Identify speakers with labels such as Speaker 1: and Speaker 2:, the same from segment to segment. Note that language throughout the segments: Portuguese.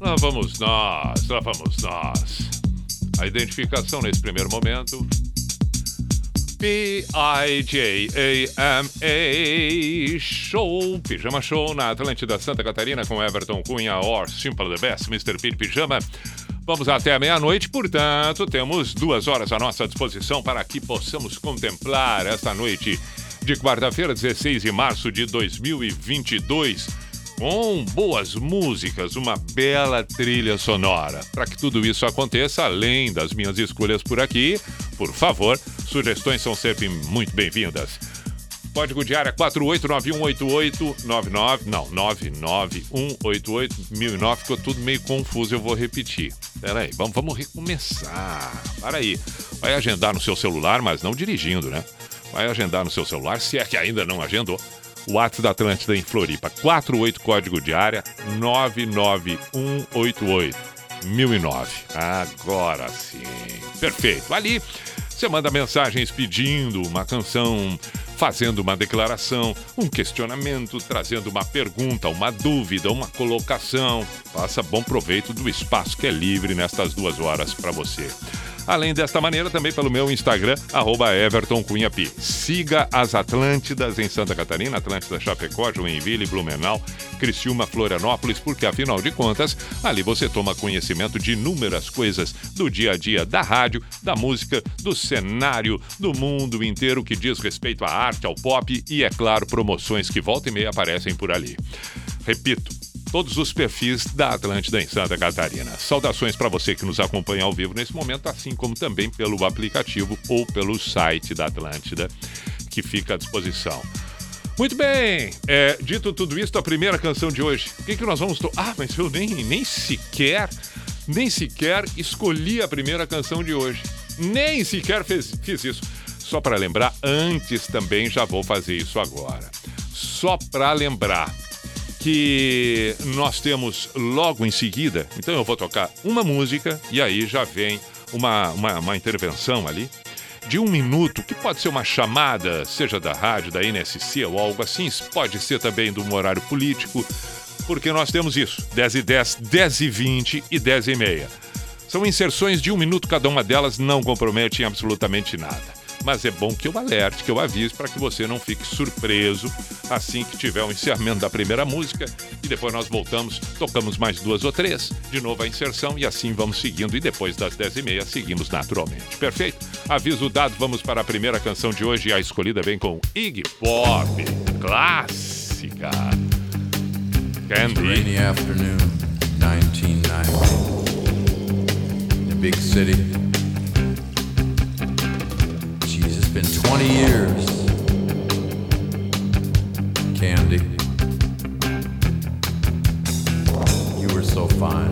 Speaker 1: Lá vamos nós, lá vamos nós. A identificação nesse primeiro momento. P-I-J-A-M-A Show, Pijama Show na Atlântida Santa Catarina com Everton Cunha or Simple the Best, Mr. Pete Pijama. Vamos até a meia-noite, portanto, temos duas horas à nossa disposição para que possamos contemplar esta noite de quarta-feira, 16 de março de 2022, com boas músicas, uma bela trilha sonora. Para que tudo isso aconteça, além das minhas escolhas por aqui, por favor, sugestões são sempre muito bem-vindas. Código de área 489188899, não, 991881009, ficou tudo meio confuso, eu vou repetir. Pera aí, vamos, vamos recomeçar. Para aí. Vai agendar no seu celular, mas não dirigindo, né? Vai agendar no seu celular, se é que ainda não agendou. O WhatsApp da Atlântida em Floripa, 48 código de área 99188 1009. Agora sim. Perfeito. Ali você manda mensagens pedindo uma canção, fazendo uma declaração, um questionamento, trazendo uma pergunta, uma dúvida, uma colocação. Faça bom proveito do espaço que é livre nestas duas horas para você. Além desta maneira, também pelo meu Instagram, arroba Everton Cunha Pi. Siga as Atlântidas em Santa Catarina, Atlântida Chapecó, Joinville, Blumenau, Criciúma, Florianópolis, porque afinal de contas, ali você toma conhecimento de inúmeras coisas do dia a dia da rádio, da música, do cenário, do mundo inteiro que diz respeito à arte, ao pop e, é claro, promoções que volta e meia aparecem por ali. Repito, todos os perfis da Atlântida em Santa Catarina. Saudações para você que nos acompanha ao vivo nesse momento, assim como também pelo aplicativo ou pelo site da Atlântida, que fica à disposição. Muito bem, é, dito tudo isso, a primeira canção de hoje. O que, que nós vamos. Ah, mas eu nem, nem sequer, nem sequer escolhi a primeira canção de hoje. Nem sequer fez, fiz isso. Só para lembrar, antes também já vou fazer isso agora. Só para lembrar, que nós temos logo em seguida. Então eu vou tocar uma música e aí já vem uma, uma, uma, intervenção ali de um minuto, que pode ser uma chamada, seja da rádio, da NSC ou algo assim, pode ser também de um horário político, porque nós temos isso: 10 e 10, 10 e 20 e 10 e meia. São inserções de um minuto cada uma delas, não comprometem absolutamente nada mas é bom que eu alerte, que eu avise para que você não fique surpreso assim que tiver o encerramento da primeira música e depois nós voltamos, tocamos mais duas ou três, de novo a inserção e assim vamos seguindo e depois das dez e meia seguimos naturalmente. Perfeito? Aviso dado, vamos para a primeira canção de hoje a escolhida vem com Iggy Pop, clássica. Candy.
Speaker 2: Afternoon, 1990. The big city. It's been 20 years. Candy, you were so fine.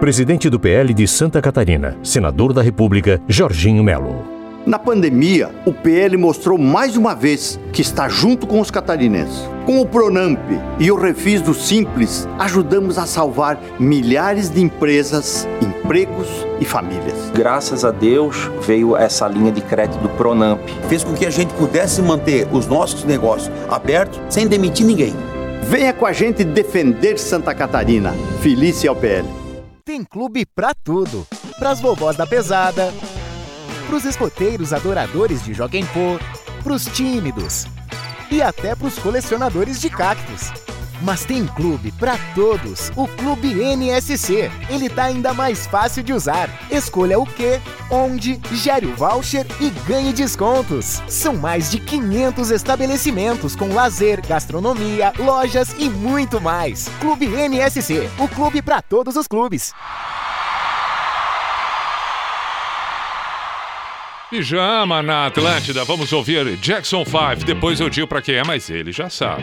Speaker 3: Presidente do PL de Santa Catarina, senador da República, Jorginho Melo.
Speaker 4: Na pandemia, o PL mostrou mais uma vez que está junto com os catarinenses. Com o Pronamp e o Refis do Simples, ajudamos a salvar milhares de empresas, empregos e famílias.
Speaker 5: Graças a Deus veio essa linha de crédito do Pronamp.
Speaker 6: fez com que a gente pudesse manter os nossos negócios abertos sem demitir ninguém.
Speaker 4: Venha com a gente defender Santa Catarina. Felícia ao PL.
Speaker 7: Tem clube pra tudo. Pras vovós da pesada, pros escoteiros adoradores de Joguem Pô, pros tímidos e até pros colecionadores de cactos. Mas tem clube pra todos, o Clube NSC. Ele tá ainda mais fácil de usar. Escolha o que, onde, gere o voucher e ganhe descontos. São mais de 500 estabelecimentos com lazer, gastronomia, lojas e muito mais. Clube NSC, o clube pra todos os clubes.
Speaker 1: Pijama na Atlântida. Vamos ouvir Jackson 5. Depois eu digo pra quem é, mas ele já sabe.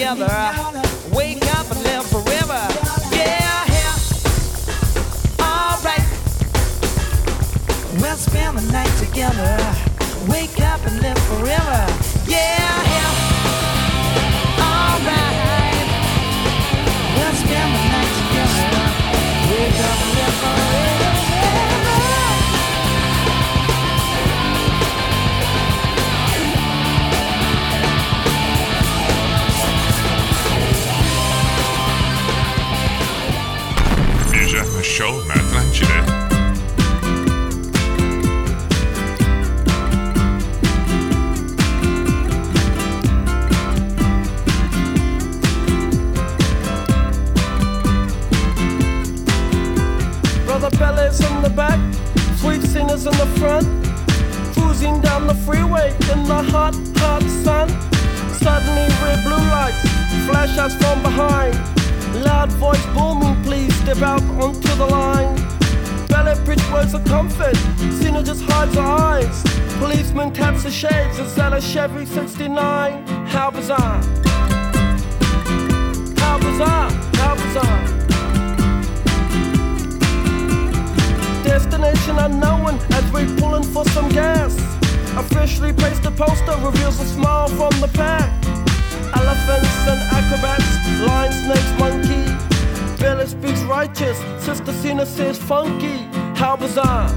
Speaker 8: together. Wake up and live forever. Yeah, yeah. Alright. We'll spend the night together. Wake up and live forever. Yeah, yeah.
Speaker 9: show Mert
Speaker 10: Lencsinek. fellas in the back, sweet singers in the front, cruising down the freeway in the hot, hot sun. Suddenly, red blue lights flash us from behind. Loud voice booming, please step out onto the line. Ballet bridge words of comfort, Cena just hides her eyes. Policeman taps the shades, and sells a Chevy 69? How bizarre! How bizarre! How bizarre! destination unknown as we're pulling for some gas. Officially placed the poster reveals a smile from the pack. elephants and acrobats, lions, snakes, monkey. Village speaks righteous, Sister Cena says funky. How bizarre!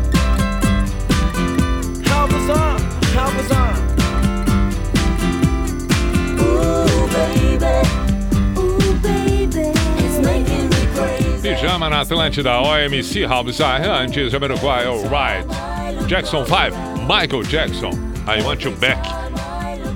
Speaker 10: How bizarre! How bizarre! Ooh, baby.
Speaker 1: Pijama na Atlântida, OMC House, antes Jamiroquai, All Right, Jackson 5, Michael Jackson, I Want You Back.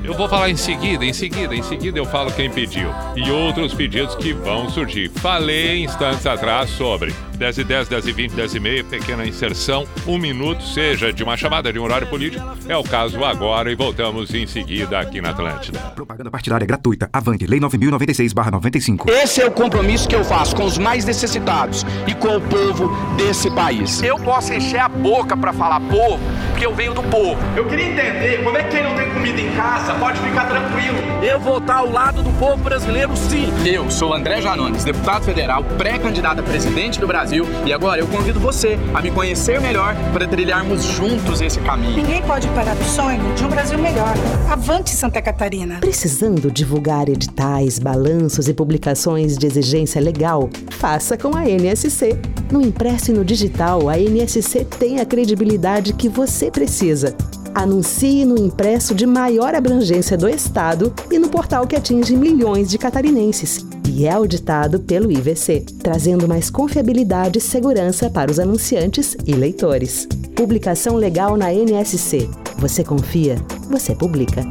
Speaker 1: Eu vou falar em seguida, em seguida, em seguida eu falo quem pediu. E outros pedidos que vão surgir. Falei instantes atrás sobre 10 e 10, 10 e 20, 10 e meia, pequena inserção, um minuto, seja de uma chamada de um horário político. É o caso agora e voltamos em seguida aqui na Atlântida.
Speaker 11: Propaganda partidária gratuita. Avante. Lei 9.096-95.
Speaker 12: Esse é o compromisso que eu faço com os mais necessitados e com o povo desse país. Eu posso encher a boca pra falar povo, porque eu venho do povo.
Speaker 13: Eu queria entender como é que quem não tem comida em casa pode ficar tranquilo.
Speaker 12: Eu vou estar ao lado do povo brasileiro, sim. Eu sou André Janones, deputado federal, pré-candidato a presidente do Brasil. E agora eu convido você a me conhecer melhor para trilharmos juntos esse caminho.
Speaker 14: Ninguém pode parar do sonho de um Brasil melhor. Avante Santa Catarina.
Speaker 15: Precisando divulgar editais, balanços e publicações de exigência legal? Faça com a NSC. No impresso e no digital, a NSC tem a credibilidade que você precisa. Anuncie no impresso de maior abrangência do Estado e no portal que atinge milhões de catarinenses. E é auditado pelo IVC, trazendo mais confiabilidade e segurança para os anunciantes e leitores. Publicação legal na NSC. Você confia, você publica.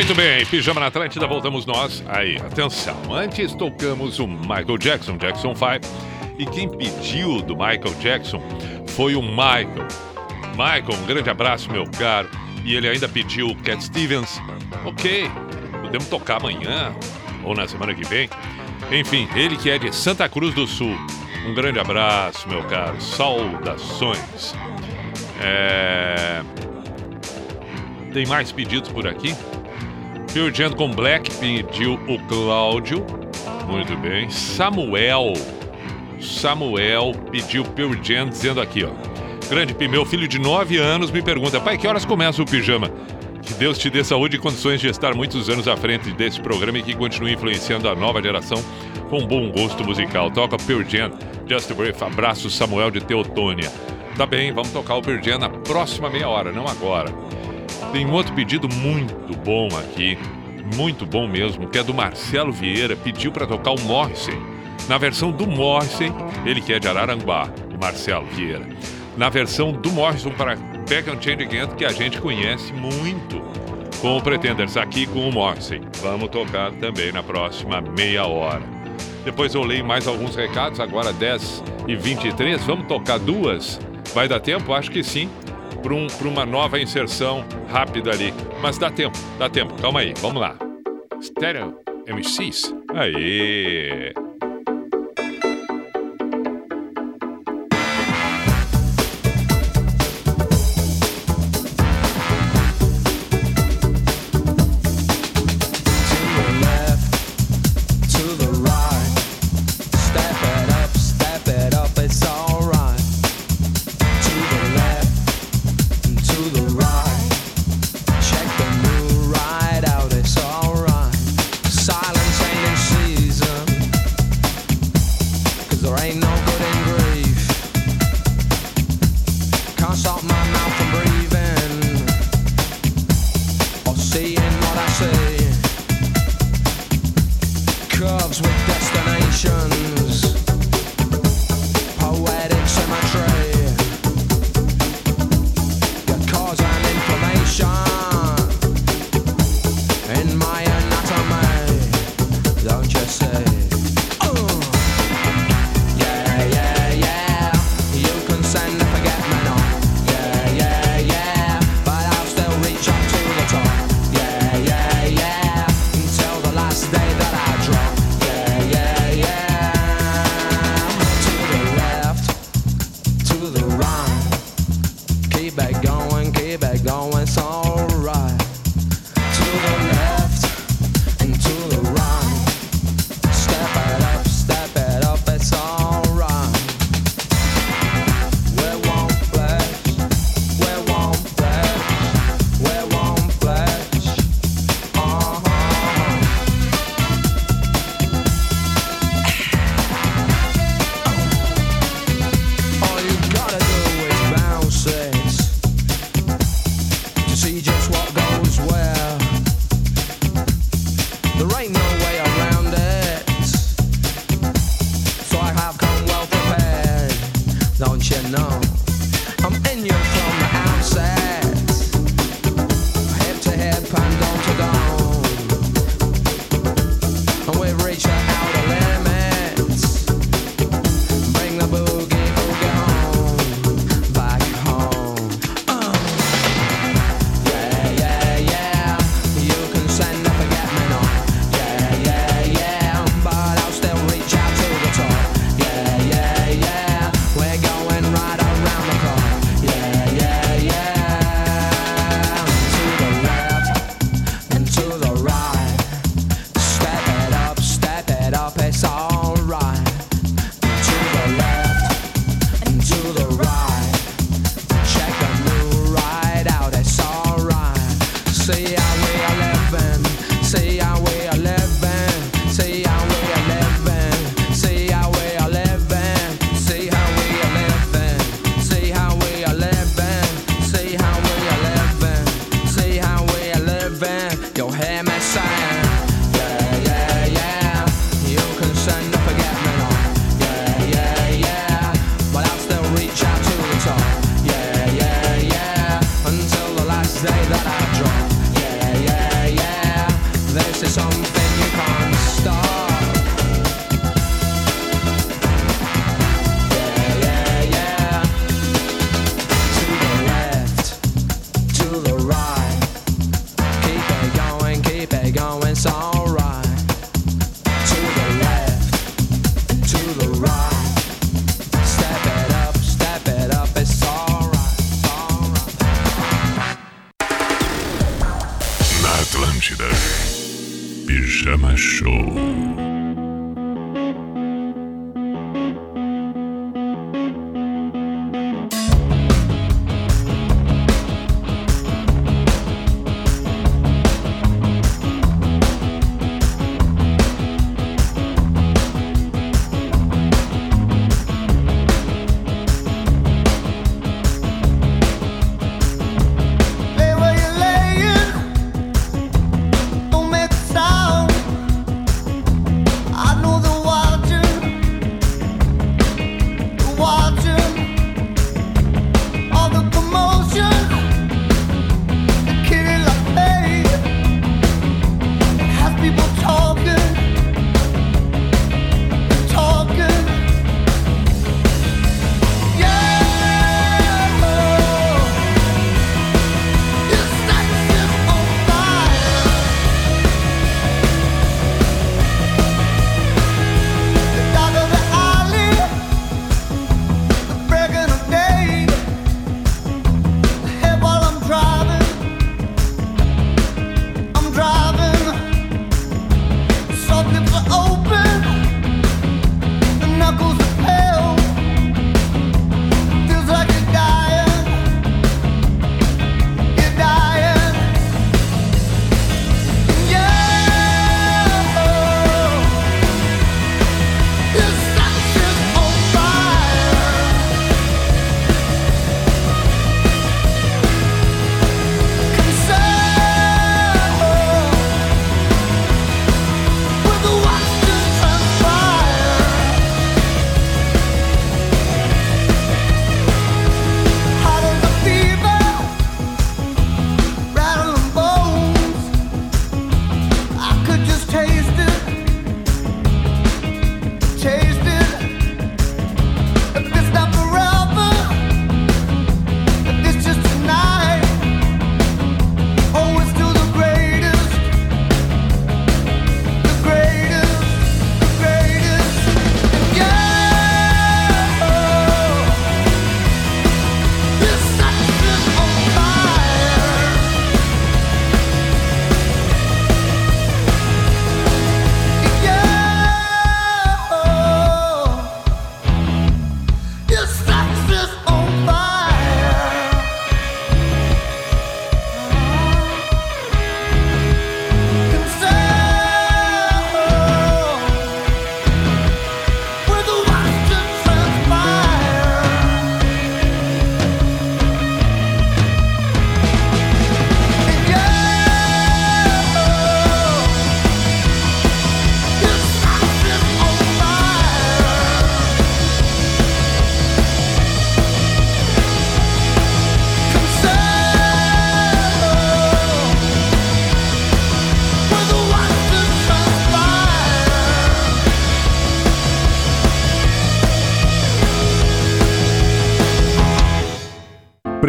Speaker 1: Muito bem, Pijama na Atlântida, voltamos nós. Aí, atenção, antes tocamos o Michael Jackson, Jackson 5. E quem pediu do Michael Jackson foi o Michael. Michael, um grande abraço, meu caro. E ele ainda pediu o Cat Stevens. Ok, podemos tocar amanhã ou na semana que vem. Enfim, ele que é de Santa Cruz do Sul. Um grande abraço, meu caro. Saudações. É... Tem mais pedidos por aqui? Phil Jam com Black pediu o Cláudio. Muito bem. Samuel. Samuel pediu Pearl Jam dizendo aqui, ó. Grande Pi, meu filho de 9 anos me pergunta: pai, que horas começa o pijama? Que Deus te dê saúde e condições de estar muitos anos à frente desse programa e que continue influenciando a nova geração com bom gosto musical. Toca Pearl Jam, Just a. Abraço, Samuel de Teotônia. Tá bem, vamos tocar o Pearl Jam na próxima meia hora, não agora. Tem um outro pedido muito bom aqui, muito bom mesmo, que é do Marcelo Vieira, pediu para tocar o Morrissey. Na versão do Morrissey, ele que é de Araranguá, o Marcelo Vieira. Na versão do Morrison para Back and Change Again, que a gente conhece muito com o Pretenders, aqui com o Morrissey. Vamos tocar também na próxima meia hora. Depois eu leio mais alguns recados, agora 10 e 23. Vamos tocar duas? Vai dar tempo? Acho que sim para um, uma nova inserção rápida ali. Mas dá tempo, dá tempo. Calma aí, vamos lá. Stereo MCs. Aê!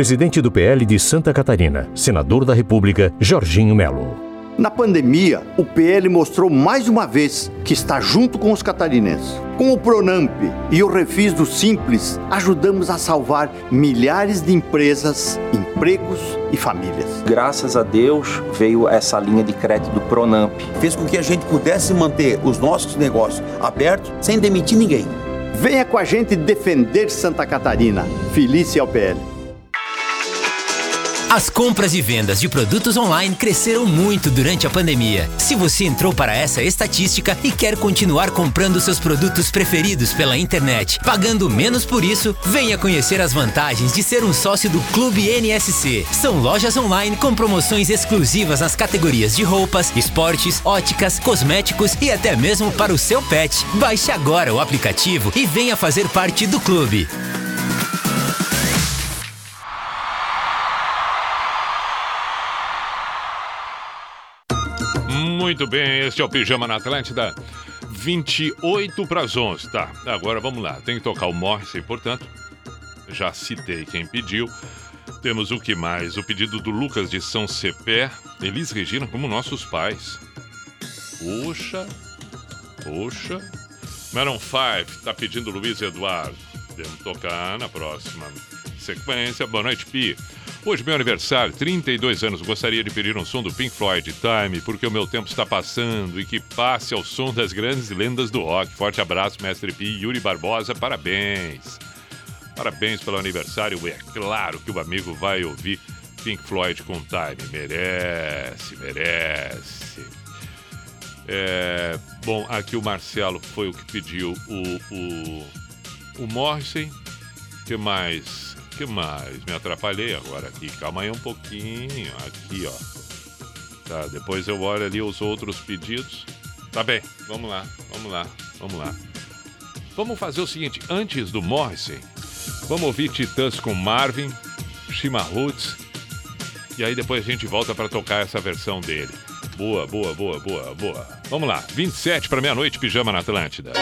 Speaker 3: Presidente do PL de Santa Catarina, Senador da República, Jorginho Melo.
Speaker 4: Na pandemia, o PL mostrou mais uma vez que está junto com os catarinenses. Com o Pronamp e o Refis do Simples, ajudamos a salvar milhares de empresas, empregos e famílias.
Speaker 16: Graças a Deus veio essa linha de crédito do Pronamp.
Speaker 6: Fez com que a gente pudesse manter os nossos negócios abertos sem demitir ninguém.
Speaker 4: Venha com a gente defender Santa Catarina. Felícia ao PL.
Speaker 17: As compras e vendas de produtos online cresceram muito durante a pandemia. Se você entrou para essa estatística e quer continuar comprando seus produtos preferidos pela internet, pagando menos por isso, venha conhecer as vantagens de ser um sócio do Clube NSC. São lojas online com promoções exclusivas nas categorias de roupas, esportes, óticas, cosméticos e até mesmo para o seu pet. Baixe agora o aplicativo e venha fazer parte do clube.
Speaker 18: Muito bem, este é o Pijama na Atlântida. 28 para as 11, tá? Agora vamos lá, tem que tocar o Morrissey, portanto. Já citei quem pediu. Temos o que mais? O pedido do Lucas de São Cepé. Elis Regina como nossos pais. Poxa, poxa. Maroon 5 tá pedindo Luiz Eduardo. Devemos tocar na próxima sequência. Boa noite, Pi. Hoje, meu aniversário, 32 anos. Gostaria de pedir um som do Pink Floyd Time, porque o meu tempo está passando e que passe ao som das grandes lendas do rock. Forte abraço, mestre Pi. Yuri Barbosa, parabéns. Parabéns pelo aniversário. É claro que o amigo vai ouvir Pink Floyd com Time. Merece, merece. É, bom, aqui o Marcelo foi o que pediu o, o, o Morrissey. que mais? Que mais? Me atrapalhei agora aqui. Calma aí um pouquinho. Aqui, ó. Tá, depois eu olho ali os outros pedidos. Tá bem, vamos lá, vamos lá, vamos lá. Vamos fazer o seguinte, antes do Morrissey, vamos ouvir Titãs com Marvin, Shima Roots, e aí depois a gente volta para tocar essa versão dele. Boa, boa, boa, boa, boa. Vamos lá, 27 para meia-noite, Pijama na Atlântida.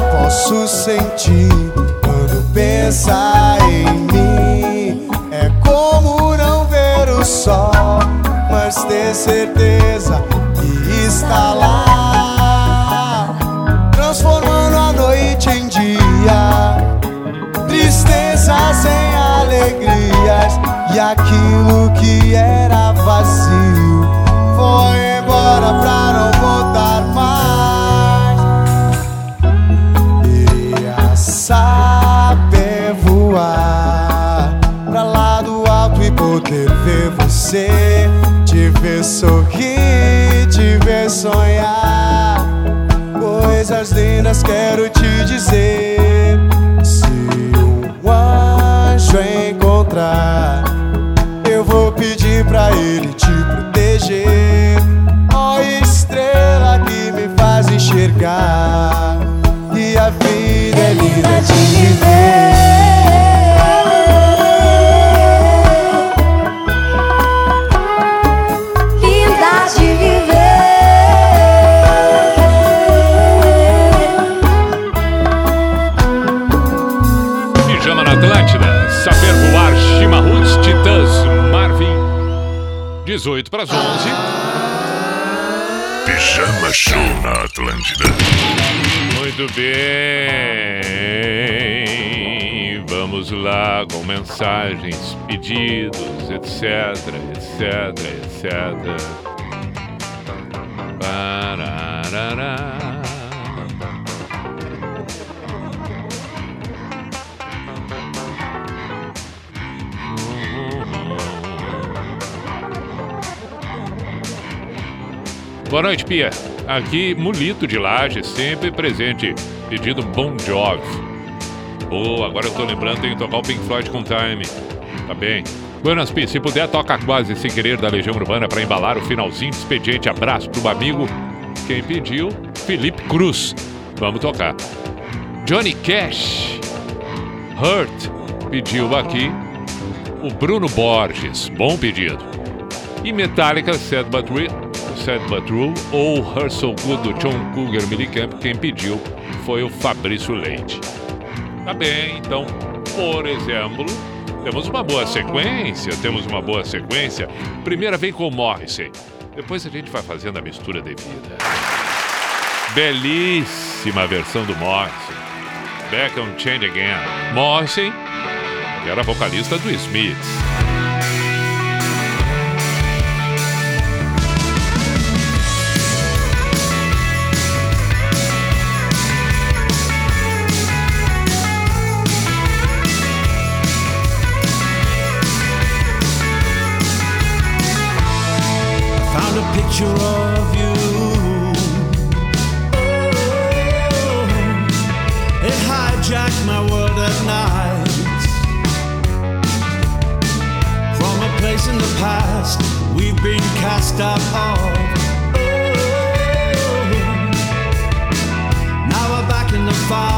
Speaker 19: posso sentir quando pensa em mim. É como não ver o sol, mas ter certeza que está lá, transformando a noite em dia, tristezas em alegrias. E aquilo que era vazio foi embora pra não você, te ver sorrir, te ver sonhar. Coisas lindas quero te dizer. Se um anjo encontrar, eu vou pedir pra ele te proteger. Ó oh, estrela que me faz enxergar, e a vida é linda de viver.
Speaker 1: Pijama
Speaker 8: Show na Atlântida.
Speaker 1: Muito bem. Vamos lá com mensagens, pedidos, etc, etc, etc. Boa noite, Pia. Aqui, Mulito de Laje, sempre presente. Pedido Bon Jovi. Boa, agora eu tô lembrando, tem que tocar o Pink Floyd com Time. Tá bem. Buenas, Pi, se puder, toca quase sem querer da Legião Urbana para embalar o finalzinho de expediente. Abraço pro amigo. Quem pediu? Felipe Cruz. Vamos tocar. Johnny Cash. Hurt pediu aqui. O Bruno Borges. Bom pedido. E Metallica, Sad But Real, Sad But True, ou Her So Good do John Cougar Millicamp, quem pediu foi o Fabrício Leite. Tá bem, então, por exemplo, temos uma boa sequência, temos uma boa sequência. Primeira vem com Morrissey, depois a gente vai fazendo a mistura devida. Belíssima versão do Morrissey. Back on Change Again. Morrissey, que era vocalista do Smiths.
Speaker 20: Picture of you. Oh, it hijacked my world at night. From a place in the past we've been cast out of. Oh, now we're back in the fight.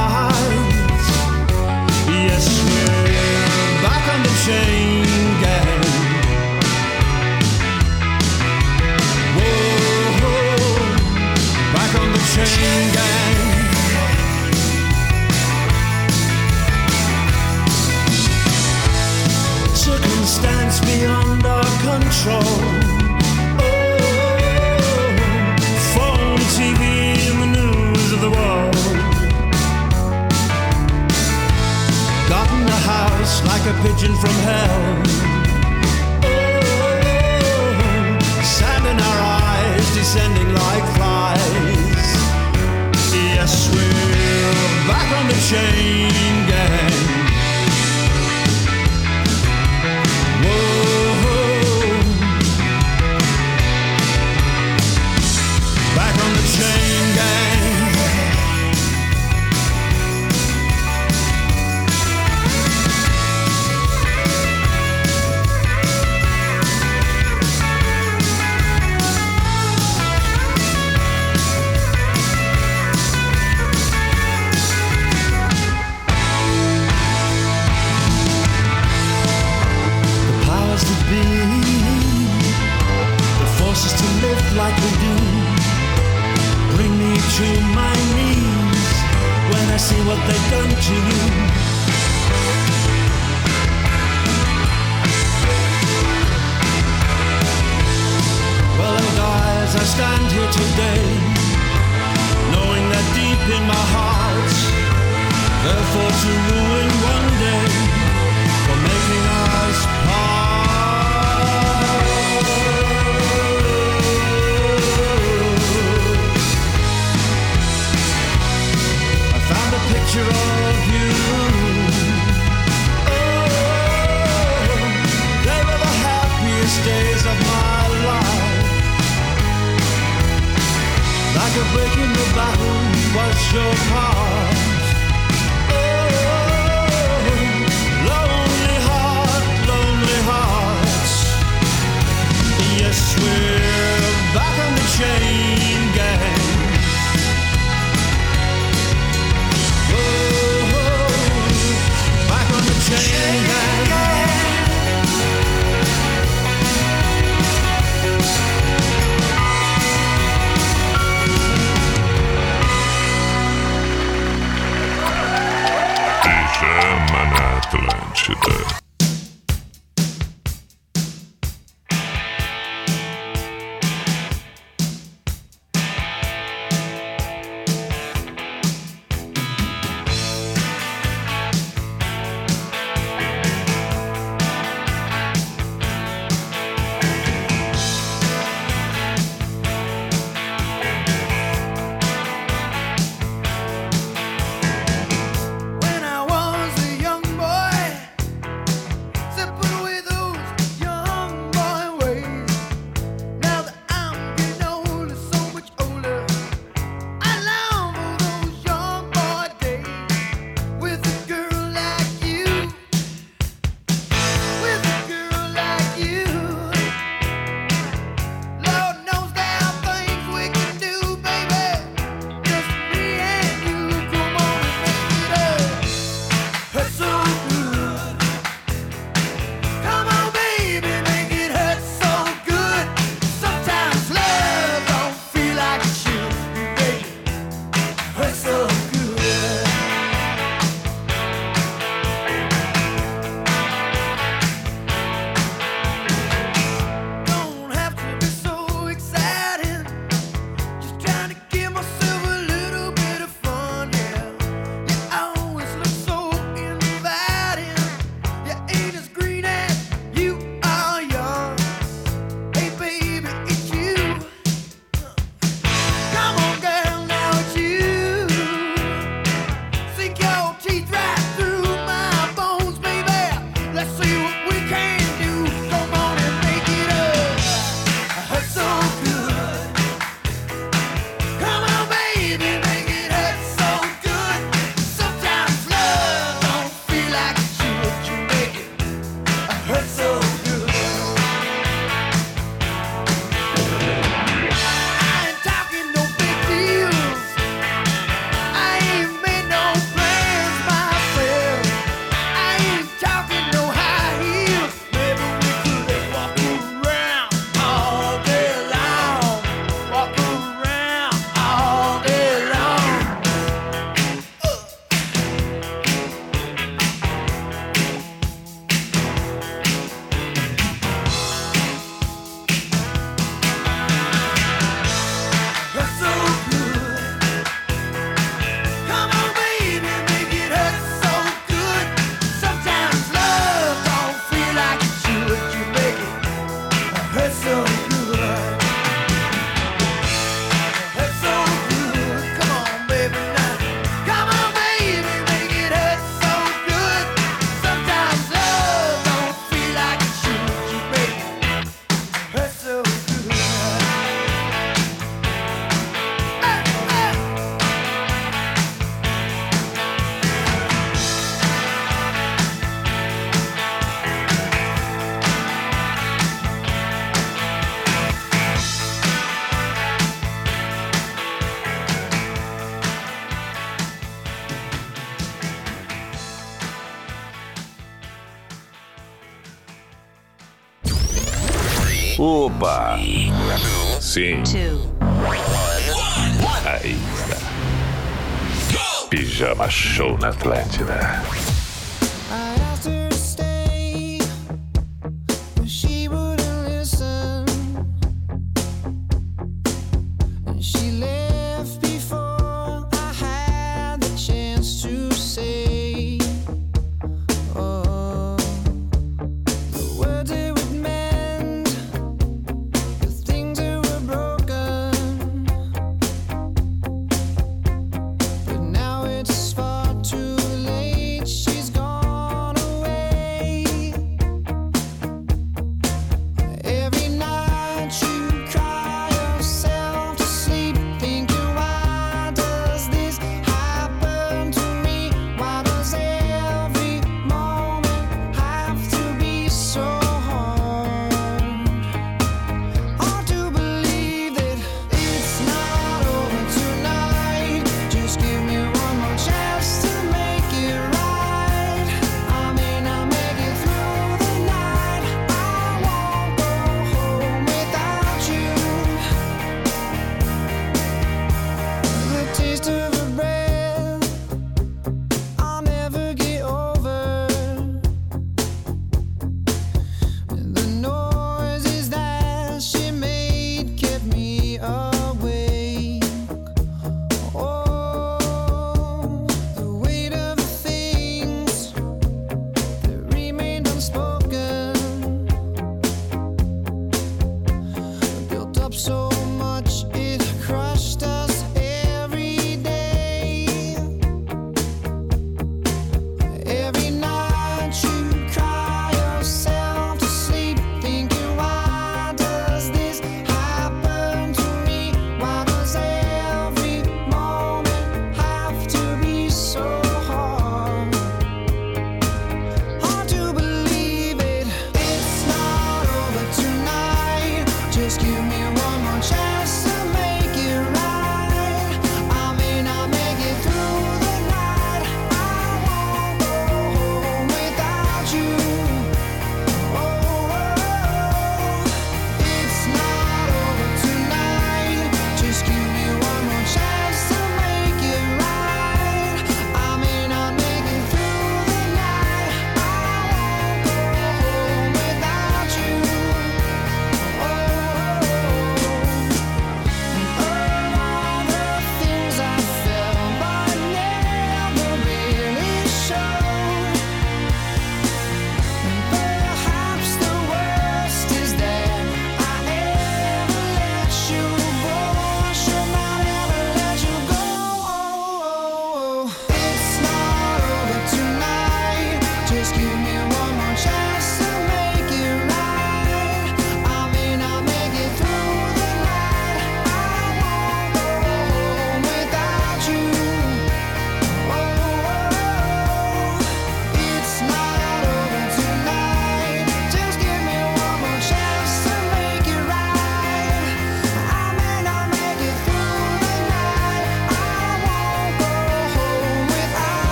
Speaker 21: Sim.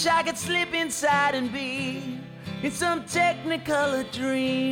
Speaker 22: wish I could slip inside and be in some technicolor dream.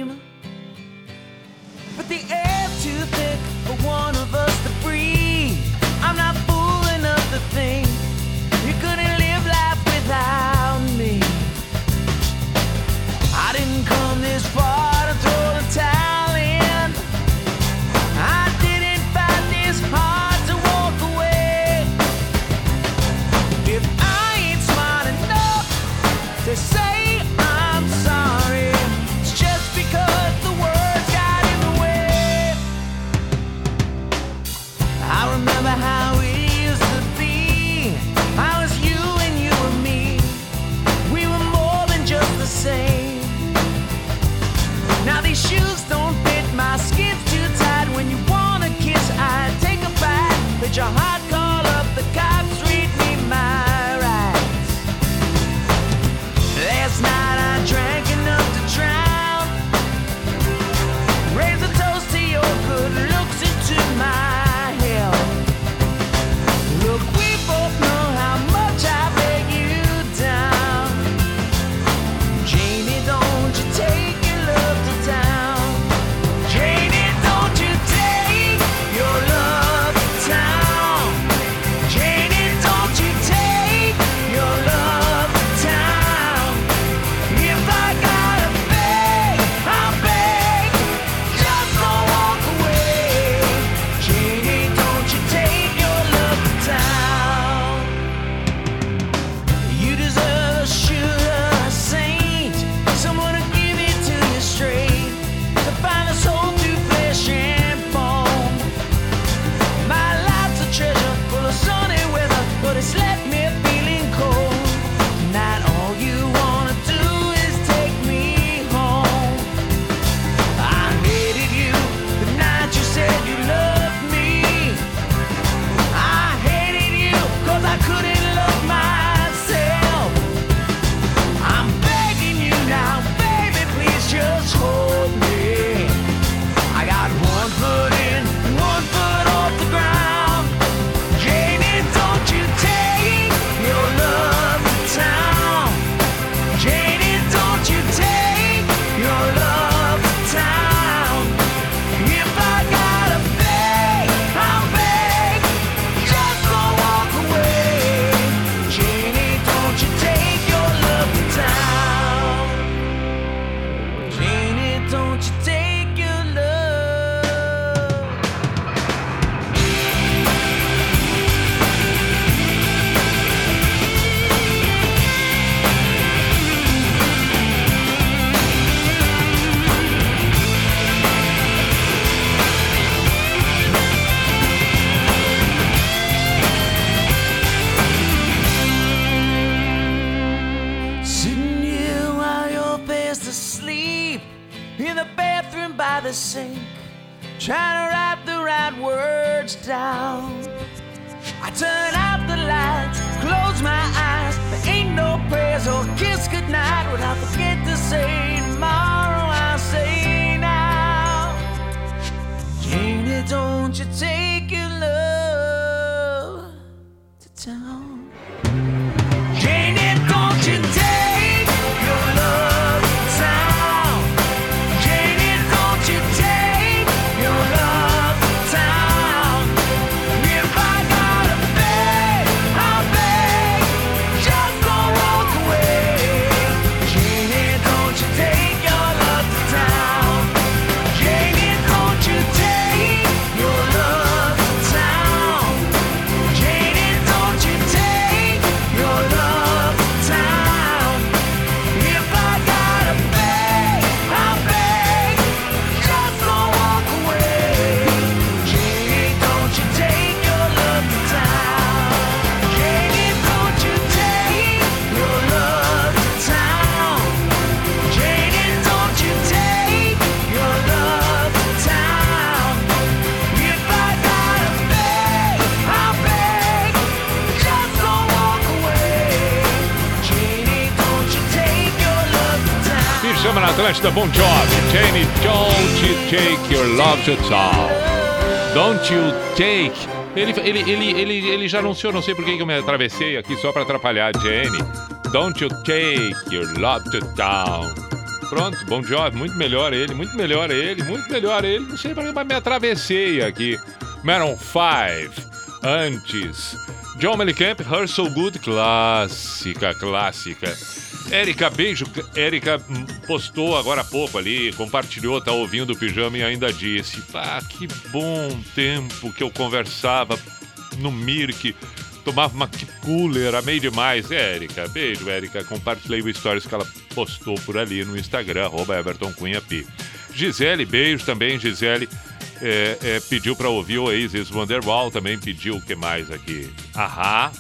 Speaker 22: Bom, Bon Jovi, Jane, Don't You Take Your Love to Town. Don't You Take.
Speaker 1: Ele, ele, ele, ele, ele já anunciou, não sei por que eu me atravessei aqui só para atrapalhar Jane. Don't You Take Your Love to Town. Pronto, Bon Jovi, muito melhor ele, muito melhor ele, muito melhor ele. Não sei por que me atravessei aqui. Maroon 5, antes. John Mellencamp, Her So Good, clássica, clássica. Érica, beijo. Érica postou agora há pouco ali, compartilhou, tá ouvindo o pijama e ainda disse: Pá, que bom tempo que eu conversava no Mirk, tomava uma cooler, amei demais. É, Érica, beijo, Érica. Compartilhei o stories que ela postou por ali no Instagram, arroba Everton Cunha P. Gisele, beijo também, Gisele. é, é, pediu pra ouvir o Oasis Wonderwall, também pediu o que mais aqui? Ahá,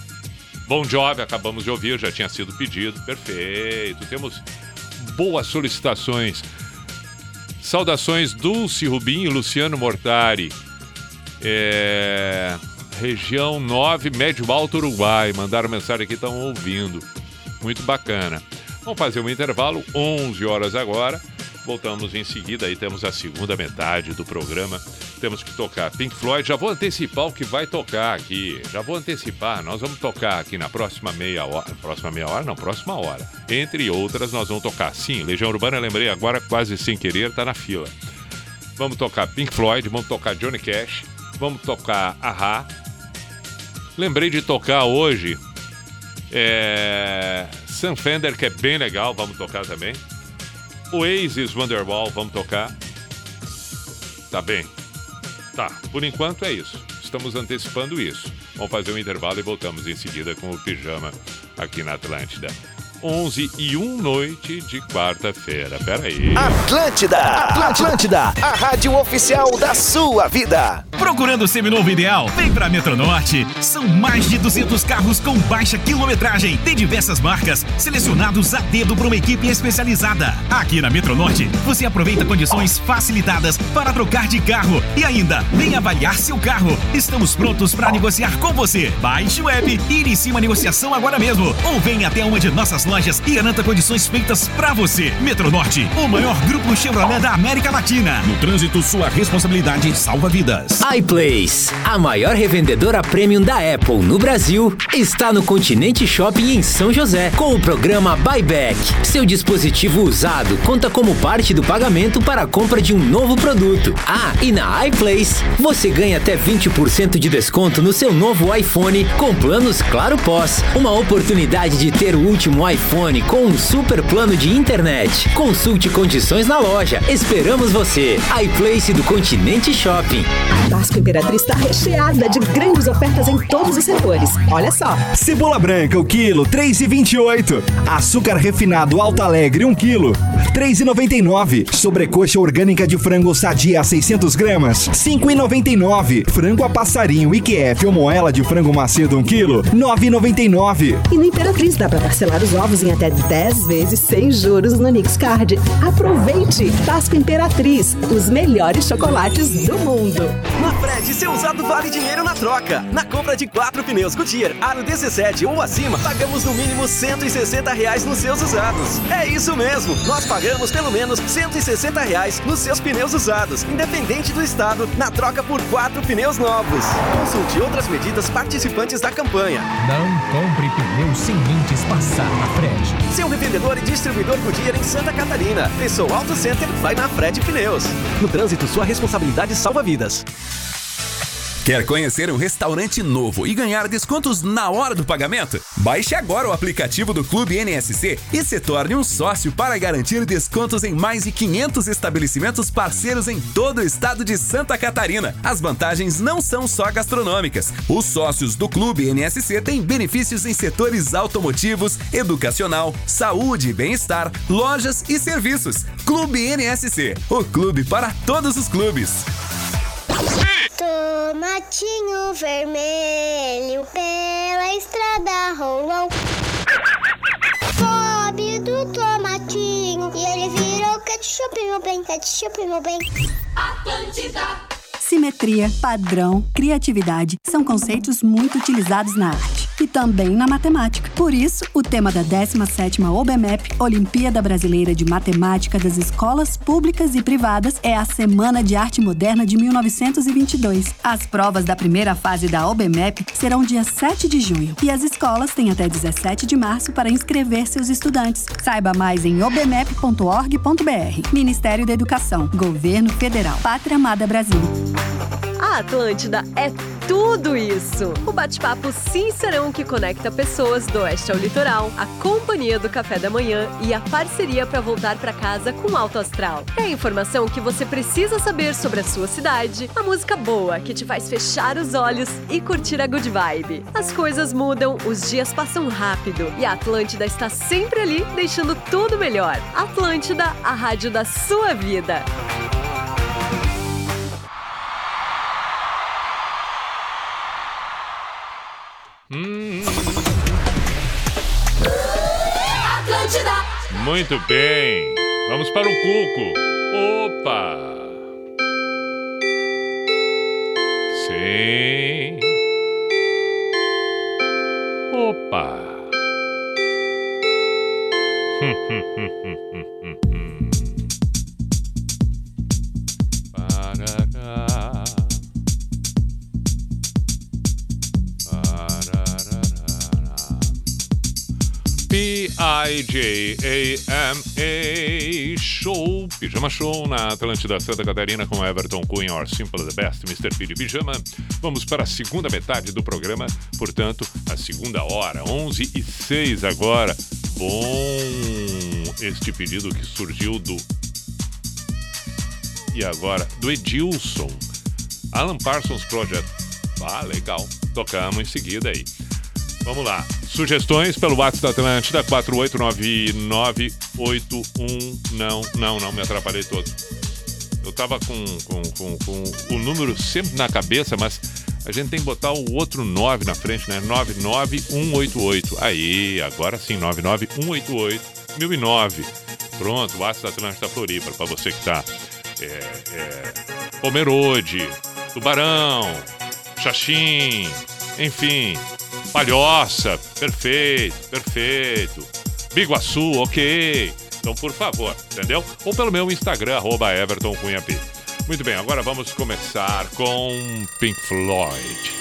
Speaker 1: Bom Jovi, acabamos de ouvir, já tinha sido pedido. Perfeito. Temos boas solicitações. Saudações Dulce Rubim e Luciano Mortari. É, Região 9, Médio Alto Uruguai. Mandaram mensagem aqui, estão ouvindo. Muito bacana. Vamos fazer um intervalo, 11 horas agora. Voltamos em seguida, aí temos a segunda metade do programa. Temos que tocar Pink Floyd. Já vou antecipar o que vai tocar aqui. Já vou antecipar. Nós vamos tocar aqui na próxima meia hora. Próxima meia hora? Não, próxima hora. Entre outras, nós vamos tocar. Sim, Legião Urbana, lembrei agora, quase sem querer, tá na fila. Vamos tocar Pink Floyd, vamos tocar Johnny Cash, vamos tocar Ahá. Lembrei de tocar hoje é, Sam Fender, que é bem legal, vamos tocar também. Oasis Wonderwall, vamos tocar. Tá bem. Tá, por enquanto é isso. Estamos antecipando isso. Vamos fazer um intervalo e voltamos em seguida com o pijama aqui na Atlântida. 11 e 1 noite de quarta-feira. Pera aí.
Speaker 7: Atlântida, Atlântida, a rádio oficial da sua vida.
Speaker 23: Procurando o seminovo ideal? Vem pra Metronorte. São mais de 200 carros com baixa quilometragem, de diversas marcas, selecionados a dedo para uma equipe especializada. Aqui na Metronorte, você aproveita condições facilitadas para trocar de carro e ainda vem avaliar seu carro. Estamos prontos para negociar com você. Baixe o app e inicie uma negociação agora mesmo. Ou venha até uma de nossas lojas e garanta condições feitas para você. Metronorte, o maior grupo Chevrolet da América Latina.
Speaker 11: No trânsito, sua responsabilidade salva vidas.
Speaker 17: iPlace, a maior revendedora premium da Apple no Brasil, está no Continente Shopping em São José, com o programa Buyback. Seu dispositivo usado conta como parte do pagamento para a compra de um novo produto. Ah, e na iPlace, você ganha até 20% de desconto no seu novo iPhone com planos Claro Pós. Uma oportunidade de ter o último iPhone com um super plano de internet. Consulte condições na loja. Esperamos você. iPlace do Continente Shopping.
Speaker 15: A Páscoa Imperatriz está recheada de grandes ofertas em todos os setores. Olha só.
Speaker 24: Cebola branca, o quilo, 3,28. Açúcar refinado Alto Alegre, 1 quilo, 3,99. Sobrecoxa orgânica de frango sadia, 600 gramas, 5,99. Frango a passarinho IQF ou moela de frango macedo, 1 quilo, 9,99.
Speaker 15: E no Imperatriz dá para parcelar os ovos em até 10 vezes sem juros no Nix Card. Aproveite! Páscoa Imperatriz, os melhores chocolates do mundo.
Speaker 25: Na Fred, seu usado vale dinheiro na troca. Na compra de quatro pneus Goodyear, aro 17 ou acima, pagamos no mínimo 160 reais nos seus usados. É isso mesmo, nós pagamos pelo menos 160 reais nos seus pneus usados, independente do estado, na troca por quatro pneus novos. Consulte outras medidas participantes da campanha.
Speaker 26: Não compre pneu sem lentes passar na Fred.
Speaker 25: Seu revendedor e distribuidor Goodyear em Santa Catarina. Pensou Auto Center, vai na Fred Pneus. No trânsito, sua responsabilidade salva vidas.
Speaker 27: Quer conhecer um restaurante novo e ganhar descontos na hora do pagamento? Baixe agora o aplicativo do Clube NSC e se torne um sócio para garantir descontos em mais de 500 estabelecimentos parceiros em todo o estado de Santa Catarina. As vantagens não são só gastronômicas. Os sócios do Clube NSC têm benefícios em setores automotivos, educacional, saúde e bem-estar, lojas e serviços. Clube NSC, o clube para todos os clubes.
Speaker 28: Tomatinho vermelho pela estrada rolou. Pobre do tomatinho e ele virou ketchup, meu bem, ketchup, meu bem. Atlântida.
Speaker 29: Simetria, padrão, criatividade são conceitos muito utilizados na arte.
Speaker 30: e também na matemática. Por isso, o tema da 17ª OBMEP, Olimpíada Brasileira de Matemática das Escolas Públicas e Privadas, é a Semana de Arte Moderna de 1922. As provas da primeira fase da OBMEP serão dia 7 de junho e as escolas têm até 17 de março para inscrever seus estudantes. Saiba mais em obmep.org.br. Ministério da Educação, Governo Federal, Pátria Amada Brasil.
Speaker 31: A Atlântida é tudo isso. O bate-papo sincerão que conecta pessoas do oeste ao litoral, a companhia do café da manhã e a parceria para voltar para casa com alto astral. É a informação que você precisa saber sobre a sua cidade, a música boa que te faz fechar os olhos e curtir a good vibe. As coisas mudam, os dias passam rápido e a Atlântida está sempre ali, deixando tudo melhor. Atlântida, a rádio da sua vida.
Speaker 1: Muito bem. Vamos para o Cuco. Opa! Sim. Opa! Parará. P-I-J-A-M-A Show, Pijama Show na Atlântida Santa Catarina com Everton Cunha, or Simple the Best, Mr. P de Pijama. Vamos para a segunda metade do programa, portanto, a segunda hora, 11 e 6 agora. Bom, este pedido que surgiu do. E agora, do Edilson. Alan Parsons Project. Ah, legal. Tocamos em seguida aí. Vamos lá. Sugestões pelo WhatsApp da Atlântida 4899881. Não, não, não, me atrapalhei todo. Eu tava com, com, com, com o número sempre na cabeça, mas a gente tem que botar o outro 9 na frente, né? 99188. Aí, agora sim, 99188 1009. Pronto, o WhatsApp da Atlântida Floripa, para você que tá é, é, Pomerode, Tubarão, Xaxim, enfim, Palhoça, perfeito, perfeito. Biguaçu, ok. Então, por favor, entendeu? Ou pelo meu Instagram, arroba. Muito bem, agora vamos começar com Pink Floyd.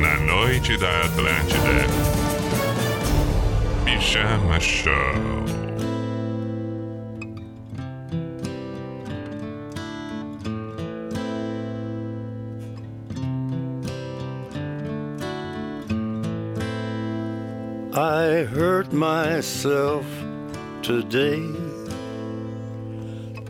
Speaker 32: Na noite da Atlântida, Pijama Show.
Speaker 20: I hurt myself today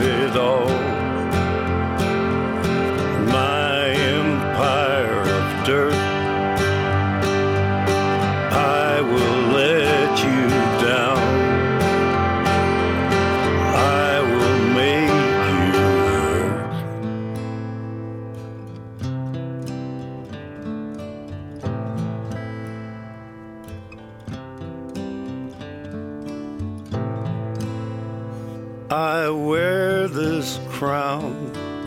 Speaker 20: it all.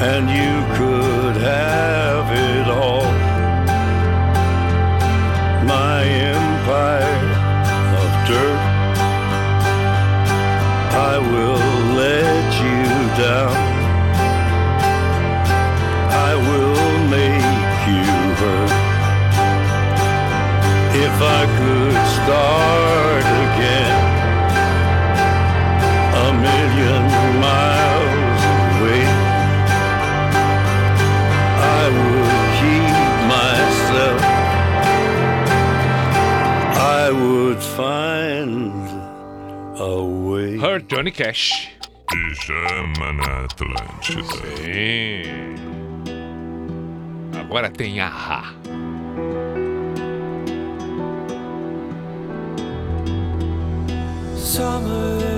Speaker 20: And you could have it all. My empire of dirt. I will let you down.
Speaker 1: Cash.
Speaker 8: Pijama na Atlântida.
Speaker 1: Sim. Agora tem a Rá.
Speaker 19: Summer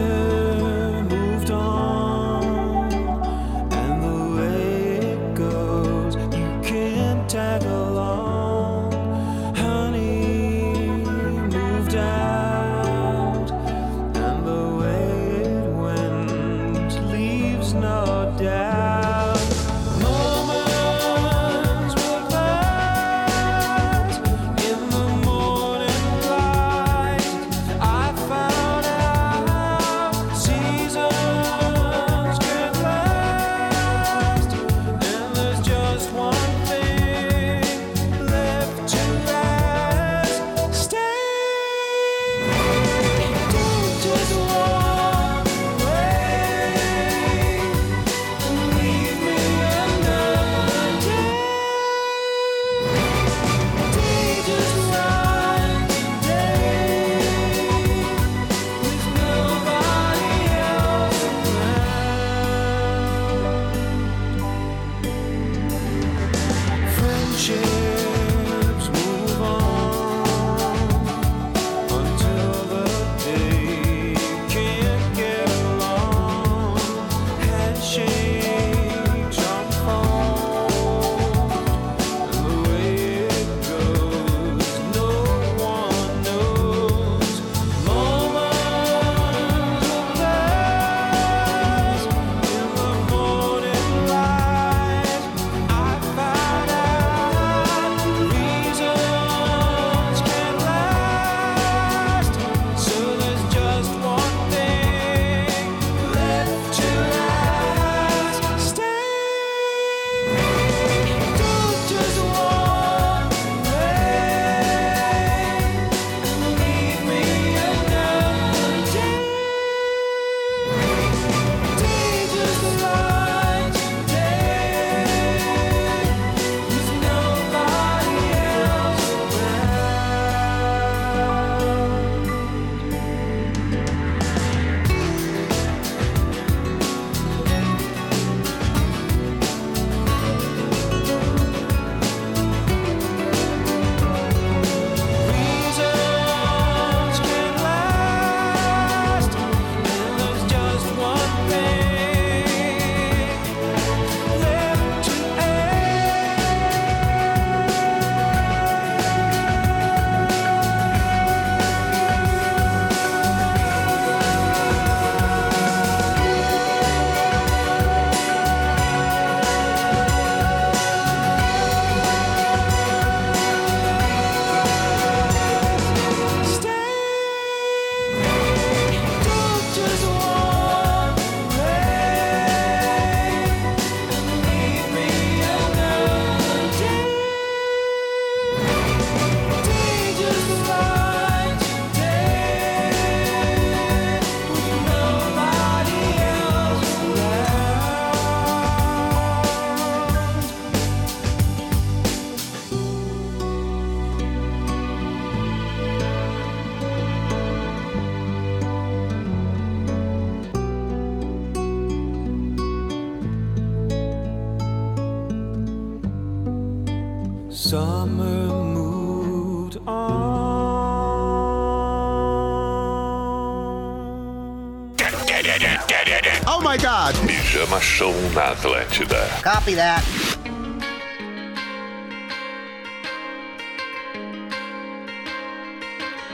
Speaker 1: programa Show na Atlântida.
Speaker 7: Copy that.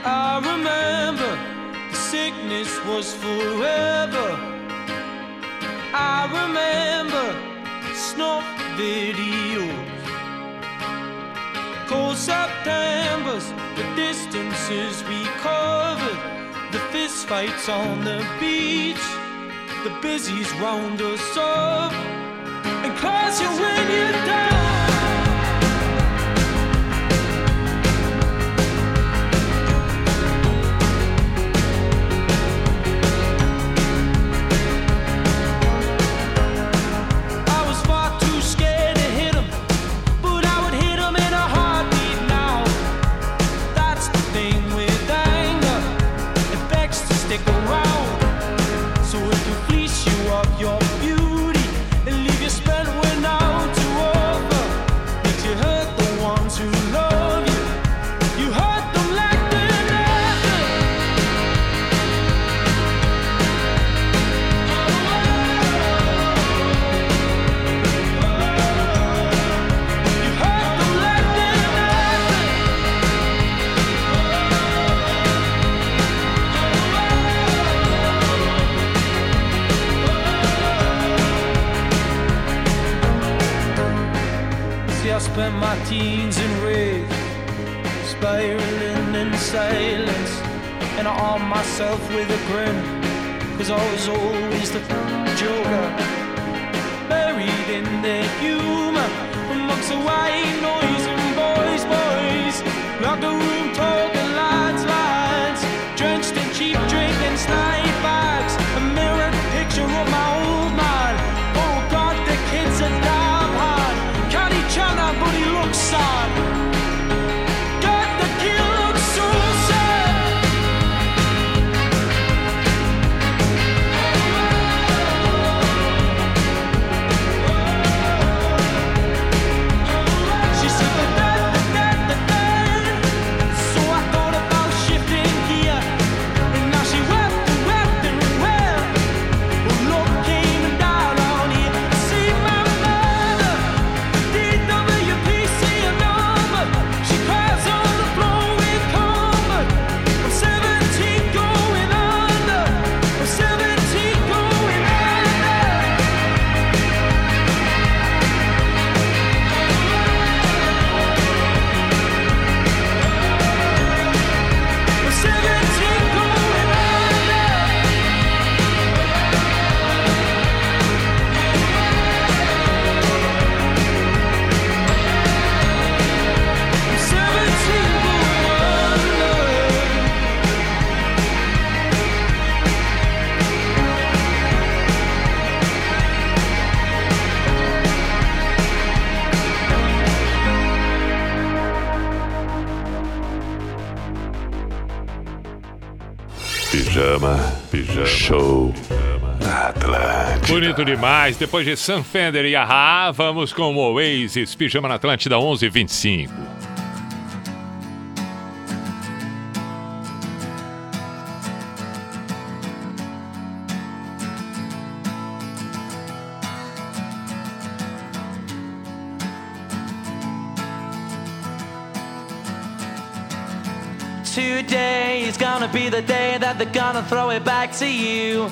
Speaker 19: I remember the sickness was forever. I remember snuff videos. Cold September's, the distances we covered, the fist fights on the beach the busies round us up and close you when you're down.
Speaker 1: Certo demais. Depois de Sam Fender e Ahá, vamos com o Oasis. Pijama na Atlântida 1125.
Speaker 19: Today is gonna be the day that they're gonna throw it back to you.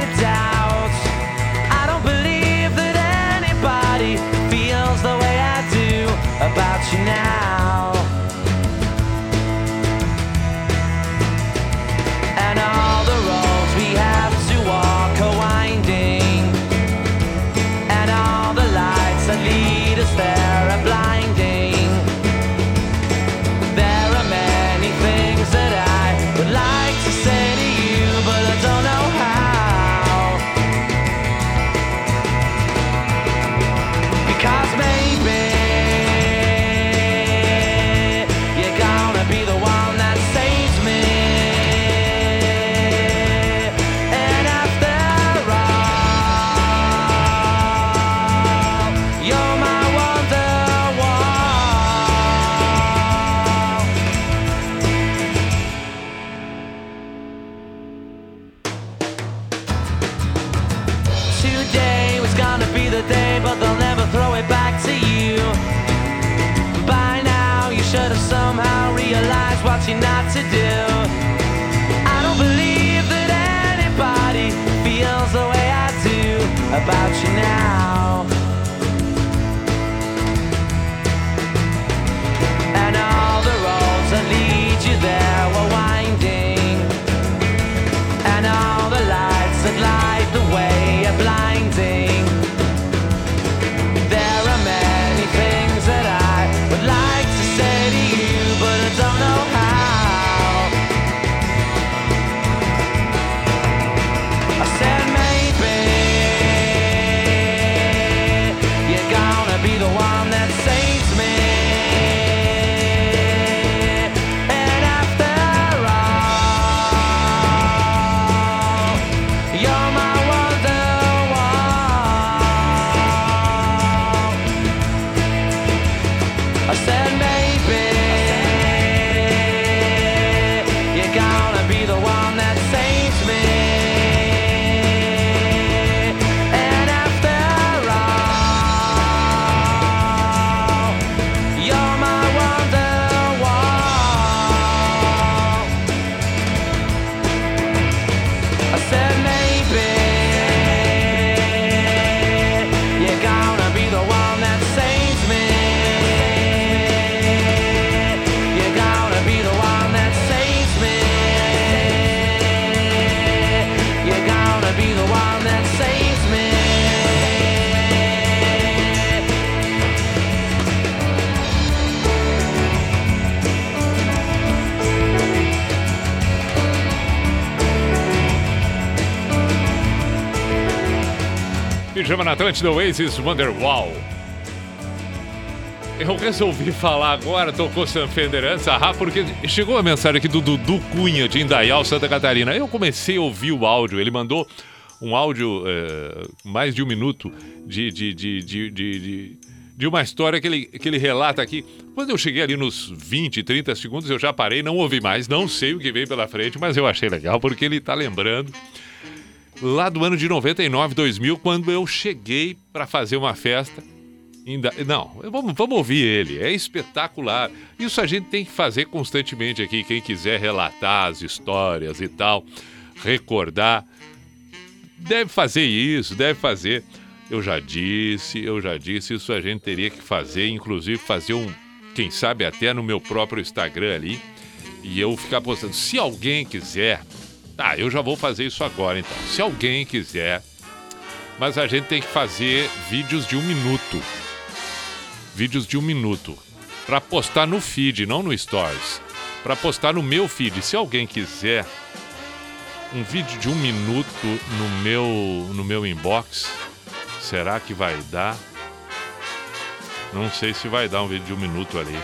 Speaker 33: About you now.
Speaker 1: Atlântida Oasis Wonderwall. Eu resolvi falar agora, tocou Sam Fender antes, ah, porque chegou a mensagem aqui do Dudu Cunha, de Indaial, Santa Catarina. Eu comecei a ouvir o áudio, ele mandou um áudio, eh, mais de um minuto, de, de, de, de, de, de- de uma história que ele, que ele relata aqui. Quando eu cheguei ali nos 20, 30 segundos, eu já parei, não ouvi mais, não sei o que veio pela frente, mas eu achei legal, porque ele está lembrando lá do ano de 99, 2000, quando eu cheguei para fazer uma festa. Ainda, não, vamos, vamos ouvir ele, é espetacular. Isso a gente tem que fazer constantemente aqui. Quem quiser relatar as histórias e tal, recordar, deve fazer isso, deve fazer. Eu já disse, eu já disse, isso a gente teria que fazer, inclusive fazer um, quem sabe até no meu próprio Instagram ali, e eu ficar postando. Se alguém quiser, tá, eu já vou fazer isso agora então. Se alguém quiser, mas a gente tem que fazer vídeos de um minuto. Vídeos de um minuto. Pra postar no feed, não no Stories. Pra postar no meu feed. Se alguém quiser um vídeo de um minuto no meu, no meu inbox, será que vai dar? Não sei se vai dar um vídeo de um minuto ali.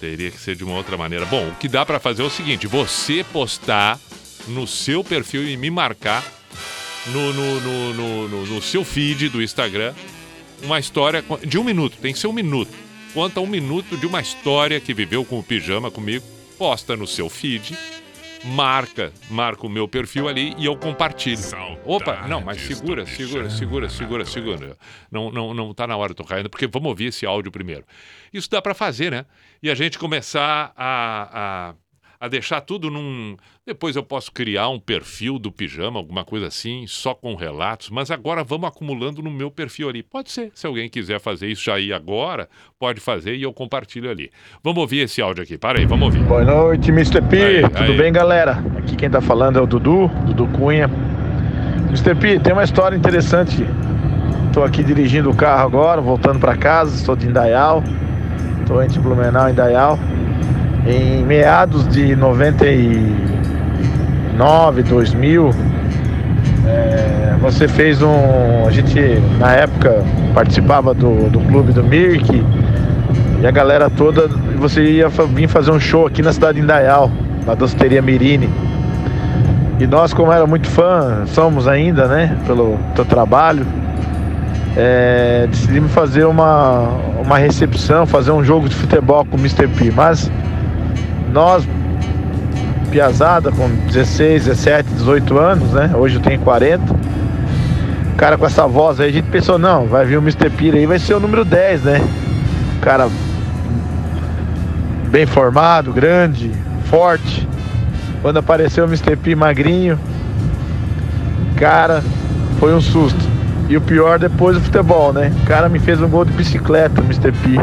Speaker 1: Teria que ser de uma outra maneira. Bom, o que dá pra fazer é o seguinte: você postar no seu perfil e me marcar no, no, no, no, no- no seu feed do Instagram uma história de um minuto. Tem que ser um minuto. Conta um minuto de uma história que viveu com o pijama comigo. Posta no seu feed. Marca, marca o meu perfil ali e eu compartilho. Opa, não, mas segura, segura, segura, segura, segura. Não, não, não tá na hora de tocar ainda, porque vamos ouvir esse áudio primeiro. Isso dá pra fazer, né? E a gente começar a, a, a deixar tudo num. Depois eu posso criar um perfil do pijama, alguma coisa assim, só com relatos, mas agora vamos acumulando no meu perfil ali. Pode ser, se alguém quiser fazer isso já aí agora, pode fazer e eu compartilho ali. Vamos ouvir esse áudio aqui, para aí, vamos ouvir.
Speaker 34: Boa noite, Mr. P.
Speaker 1: Aí,
Speaker 34: Tudo
Speaker 1: aí.
Speaker 34: bem, galera? Aqui quem tá falando é o Dudu, Dudu Cunha. Mr. P, tem uma história interessante. Tô aqui dirigindo o carro agora, voltando para casa, estou de Indaial. Tô entre Blumenau e Indaial. Em meados de 99, 2000, é, você fez um. A gente, na época, participava do, do clube do Mirk e a galera toda. Você ia vir fazer um show aqui na cidade de Indaial, na doceteria Mirini. E nós, como era muito fã, somos ainda, né, pelo teu trabalho, é, decidimos fazer uma, uma recepção, fazer um jogo de futebol com o Mr. P. Mas nós, piazada, com 16, 17, 18 anos, né? Hoje eu tenho 40. Cara com essa voz aí, a gente pensou, não, vai vir o Mr. Pira aí, vai ser o número 10, né? Cara bem formado, grande, forte. Quando apareceu o Mr. P magrinho, cara, foi um susto. E o pior depois do futebol, né? O cara me fez um gol de bicicleta, Mr. P.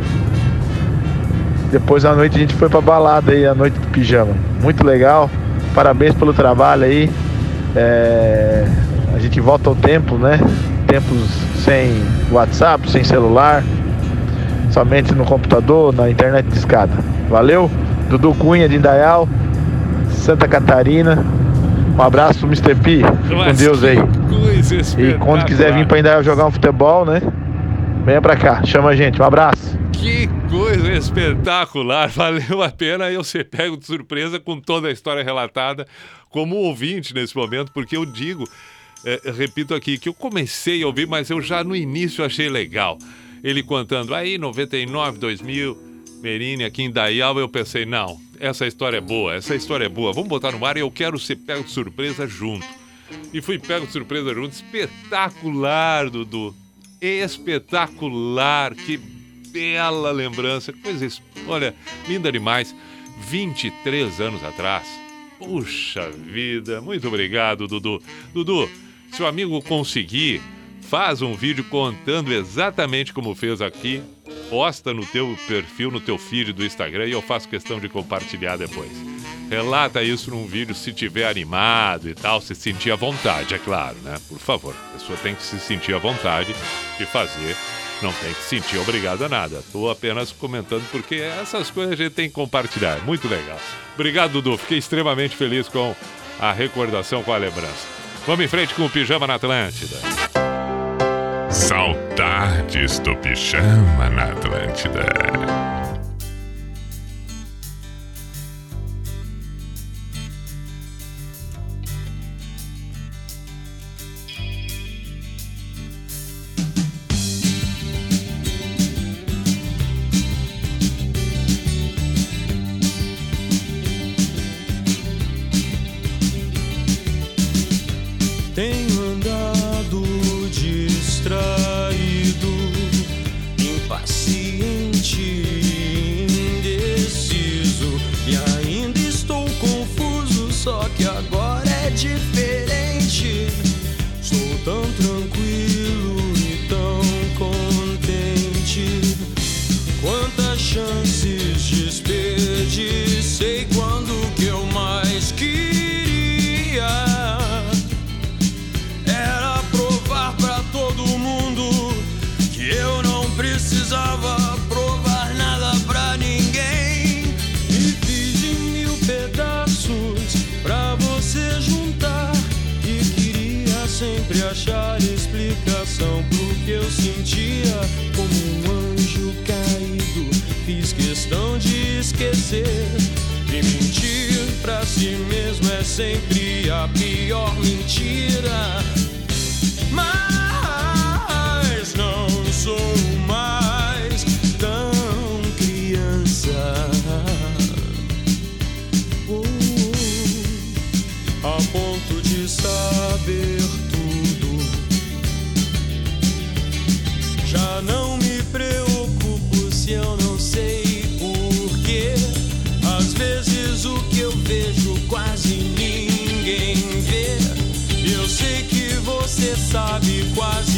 Speaker 34: Depois à noite a gente foi pra balada aí, a noite do pijama. Muito legal. Parabéns pelo trabalho aí. É, A gente volta ao tempo, né? Tempos sem WhatsApp, sem celular. Somente no computador, na internet de escada. Valeu? Dudu Cunha de Indaial, Santa Catarina. Um abraço, Mr. P. Com Deus aí. E quando quiser vir pra Indaial jogar um futebol, né? Venha pra cá, chama a gente. Um abraço.
Speaker 1: Que espetacular! Valeu a pena eu ser pego de surpresa com toda a história relatada como ouvinte nesse momento, porque eu digo, é, repito aqui, que eu comecei a ouvir, mas eu já no início achei legal. Ele contando aí, 99, 2000, Merine aqui em Dayal, eu pensei, não, essa história é boa, essa história é boa, vamos botar no ar e eu quero ser pego de surpresa junto. E fui pego de surpresa junto, espetacular, Dudu. Espetacular, que bela lembrança, coisa, olha, linda demais. 23 anos atrás. Puxa vida, muito obrigado, Dudu. Dudu, se o amigo conseguir, faz um vídeo contando exatamente como fez aqui, posta no teu perfil, no teu feed do Instagram e eu faço questão de compartilhar depois. Relata isso num vídeo se tiver animado e tal, se sentir à vontade, é claro, né? Por favor, a pessoa tem que se sentir à vontade de fazer, não tem que se sentir obrigado a nada. Estou apenas comentando porque essas coisas a gente tem que compartilhar. Muito legal. Obrigado, Dudu. Fiquei extremamente feliz com a recordação, com a lembrança. Vamos em frente com o Pijama na Atlântida.
Speaker 32: Saudades do pijama na Atlântida.
Speaker 35: Eu sentia como um anjo caído. Fiz questão de esquecer. E mentir pra si mesmo é sempre a pior mentira. Sabe quase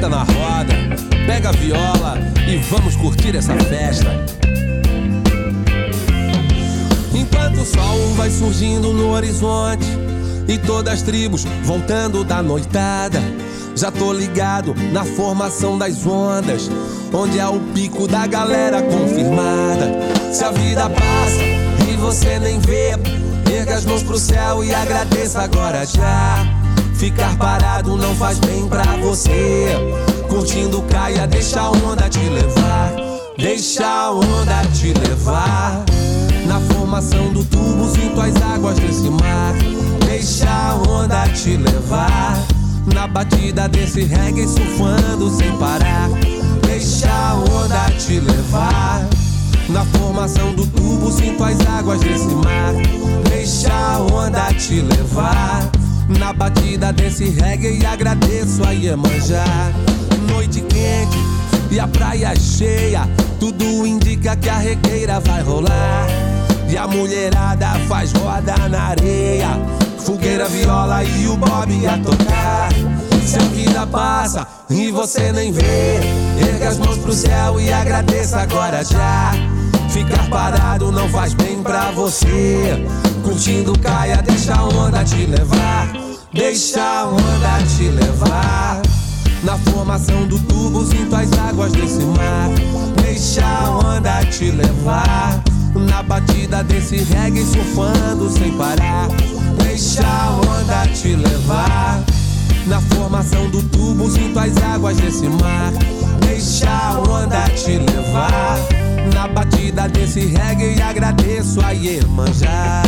Speaker 36: senta na roda, pega a viola e vamos curtir essa festa. Enquanto o sol vai surgindo no horizonte e todas as tribos voltando da noitada, já tô ligado na formação das ondas, onde é o pico da galera confirmada. Se a vida passa e você nem vê, erga as mãos pro céu e agradeça agora já. Ficar parado não faz bem pra você. Curtindo caia, deixa a onda te levar. Deixa a onda te levar. Na formação do tubo, sinto as águas desse mar. Deixa a onda te levar. Na batida desse reggae, surfando sem parar. Deixa a onda te levar. Na formação do tubo, sinto as águas desse mar. Deixa a onda te levar. Na batida desse reggae agradeço a Iemanjá. Noite quente e a praia cheia Tudo indica que a regueira vai rolar. E a mulherada faz roda na areia Fogueira, viola e o bob a tocar. Se a vida passa e você nem vê. Erga as mãos pro céu e agradeça agora já. Ficar parado não faz bem pra você. Curtindo caia, deixa a onda te levar. Deixa a onda te levar. Na formação do tubo, sinto as águas desse mar. Deixa a onda te levar. Na batida desse reggae, surfando sem parar. Deixa a onda te levar. Na formação do tubo, sinto as águas desse mar. Deixa a onda te levar. Na batida desse reggae, agradeço a Iemanjá.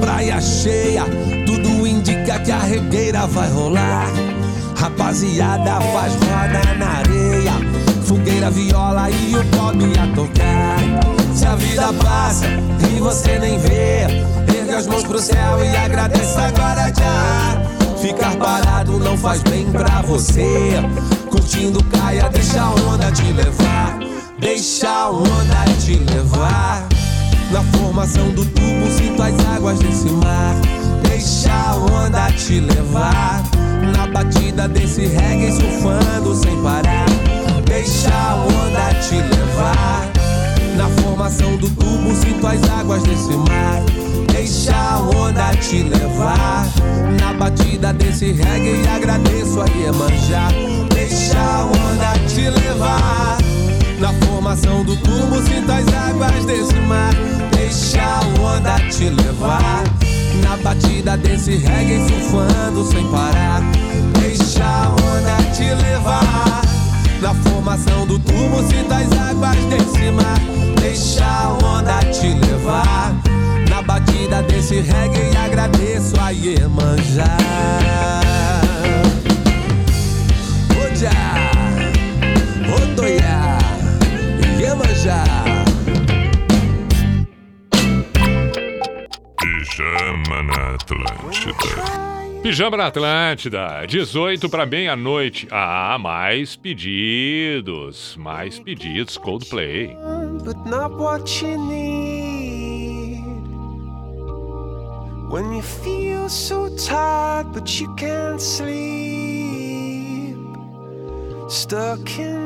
Speaker 36: Praia cheia, tudo indica que a regueira vai rolar. Rapaziada faz roda na areia, fogueira, viola e o pop a tocar. Se a vida passa e você nem vê, erga as mãos pro céu e agradeça agora já. Ficar parado não faz bem pra você. Curtindo caia, deixa a onda te levar. Deixa a onda te levar. Na formação do tubo, sinto as águas desse mar. Deixa a onda te levar. Na batida desse reggae, surfando sem parar. Deixa a onda te levar. Na formação do tubo, sinto as águas desse mar. Deixa a onda te levar. Na batida desse reggae, agradeço a Iemanjá. Deixa a onda te levar. Na formação do tubo, sinto as águas desse mar. Deixa a onda batida desse reggae surfando sem parar. Deixa a onda te levar. Na formação do tubo, sinta as águas desse mar. Deixa a onda te levar. Na batida desse reggae, agradeço a Iemanjá. Oja, Otoya, Iemanjá.
Speaker 8: Pijama na Atlântida.
Speaker 1: Pijama na Atlântida, 18 para meia-noite. Ah, mais pedidos, mais pedidos, Coldplay.
Speaker 19: but not what you need. When you feel so tired, but you can't sleep, stuck in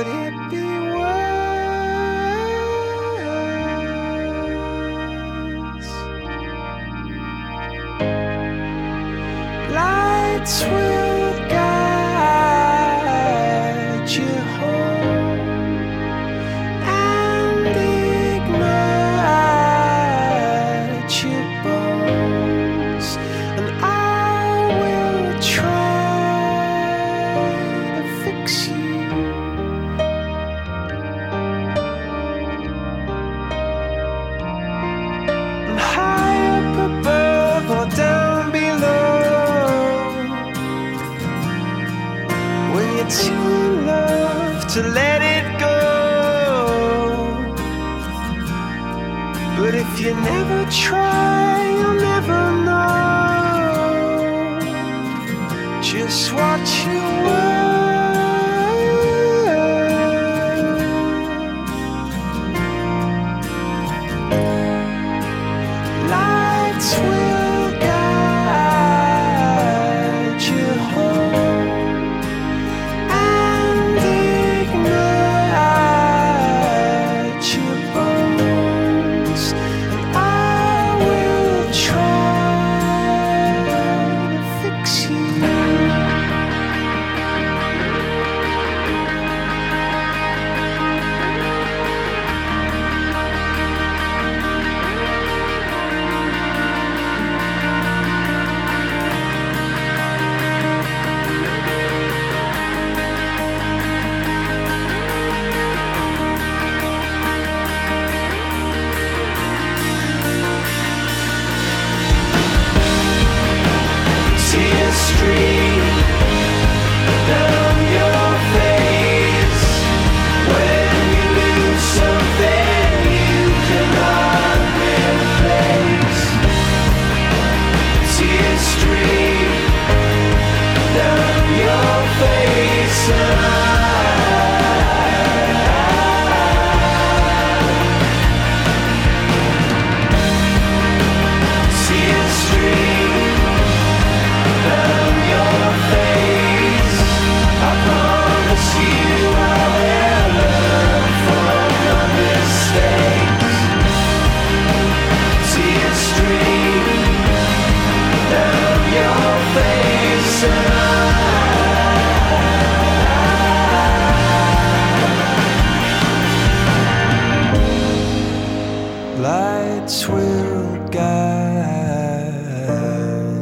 Speaker 19: lights will guide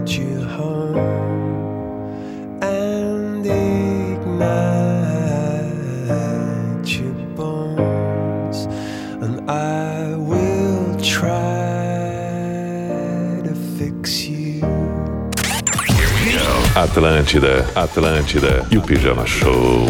Speaker 19: you home and ignite your bones, and I will try to fix you. Here we go.
Speaker 1: Atlântida, Atlântida e o Pijama Show.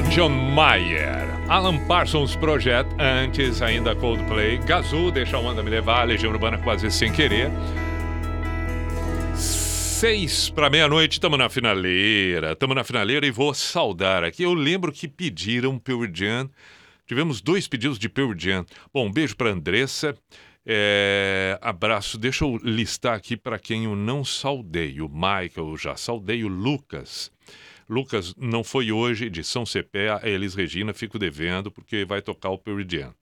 Speaker 1: John Mayer. Alan Parsons Project, antes ainda Coldplay. Gazoo, Deixa a Onda Me Levar, Legião Urbana quase sem querer. Seis para meia-noite, estamos na finaleira. Estamos na finaleira e vou saudar aqui. Eu lembro que pediram Pearl Jam. Tivemos dois pedidos de Pearl Jam. Bom, um beijo para Andressa. É, abraço. Deixa eu listar aqui para quem eu não saudei. O Michael, já saudei. O Lucas. Lucas não foi hoje de São Cepé, a Elis Regina, fico devendo, porque vai tocar o Pearl Jam.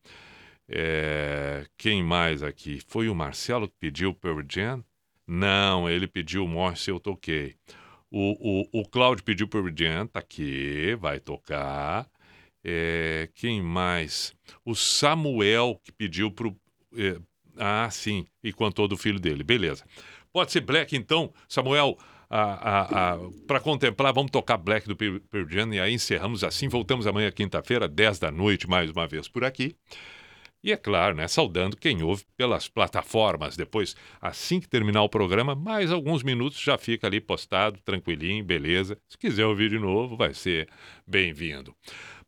Speaker 1: É, quem mais aqui? Foi o Marcelo que pediu o Pearl Jam? Não, ele pediu o Morse, eu toquei. O, o, o Cláudio pediu Pearl Jam, tá aqui, vai tocar. É, quem mais? O Samuel que pediu pro. é, ah, sim, e contou do filho dele, beleza. Pode ser Black então, Samuel para contemplar, vamos tocar Black do Pearl e aí encerramos assim. Voltamos amanhã, quinta-feira, 10 da noite, mais uma vez por aqui. E é claro, né, saudando quem ouve pelas plataformas. Depois, assim que terminar o programa, mais alguns minutos já fica ali postado, tranquilinho, beleza. Se quiser ouvir de novo, vai ser bem-vindo.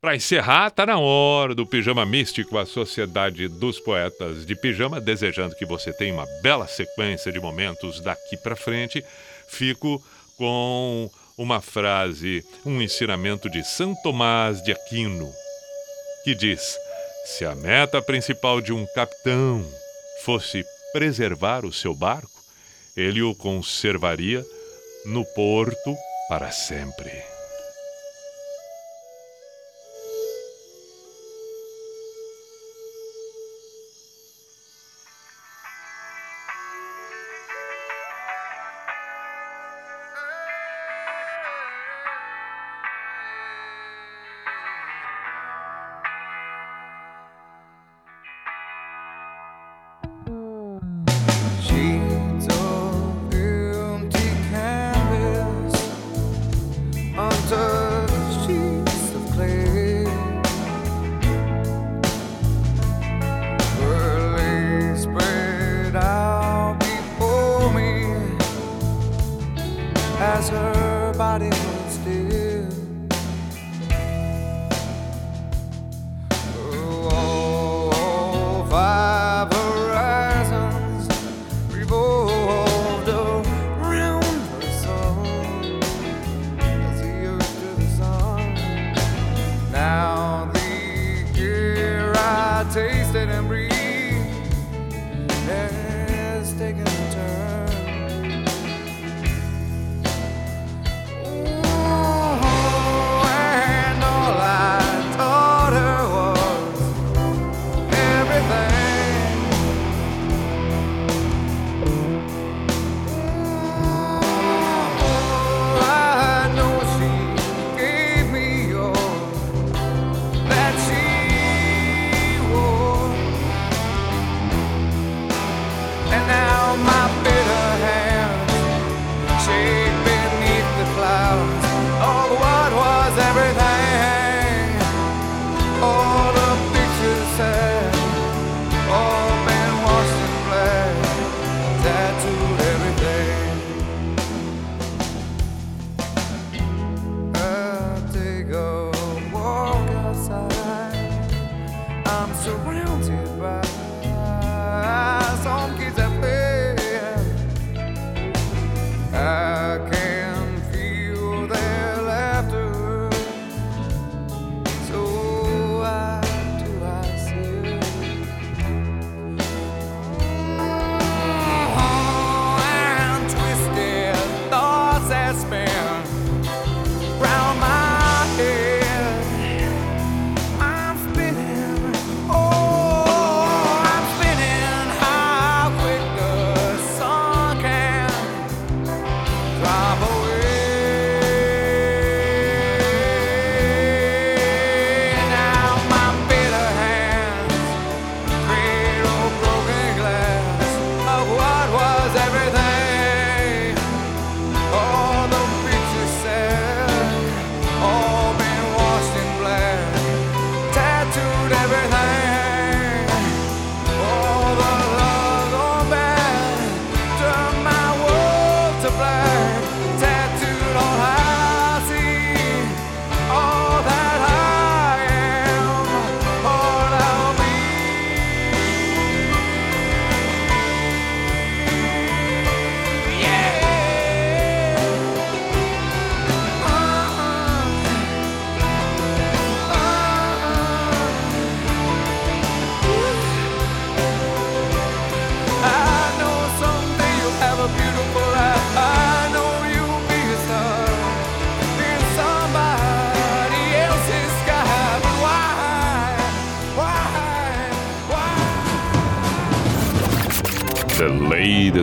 Speaker 37: Para encerrar, tá na hora do Pijama Místico, a Sociedade dos Poetas de Pijama, desejando que você tenha uma bela sequência de momentos daqui para frente. Fico com uma frase, um ensinamento de São Tomás de Aquino, que diz: se a meta principal de um capitão fosse preservar o seu barco, ele o conservaria no porto para sempre.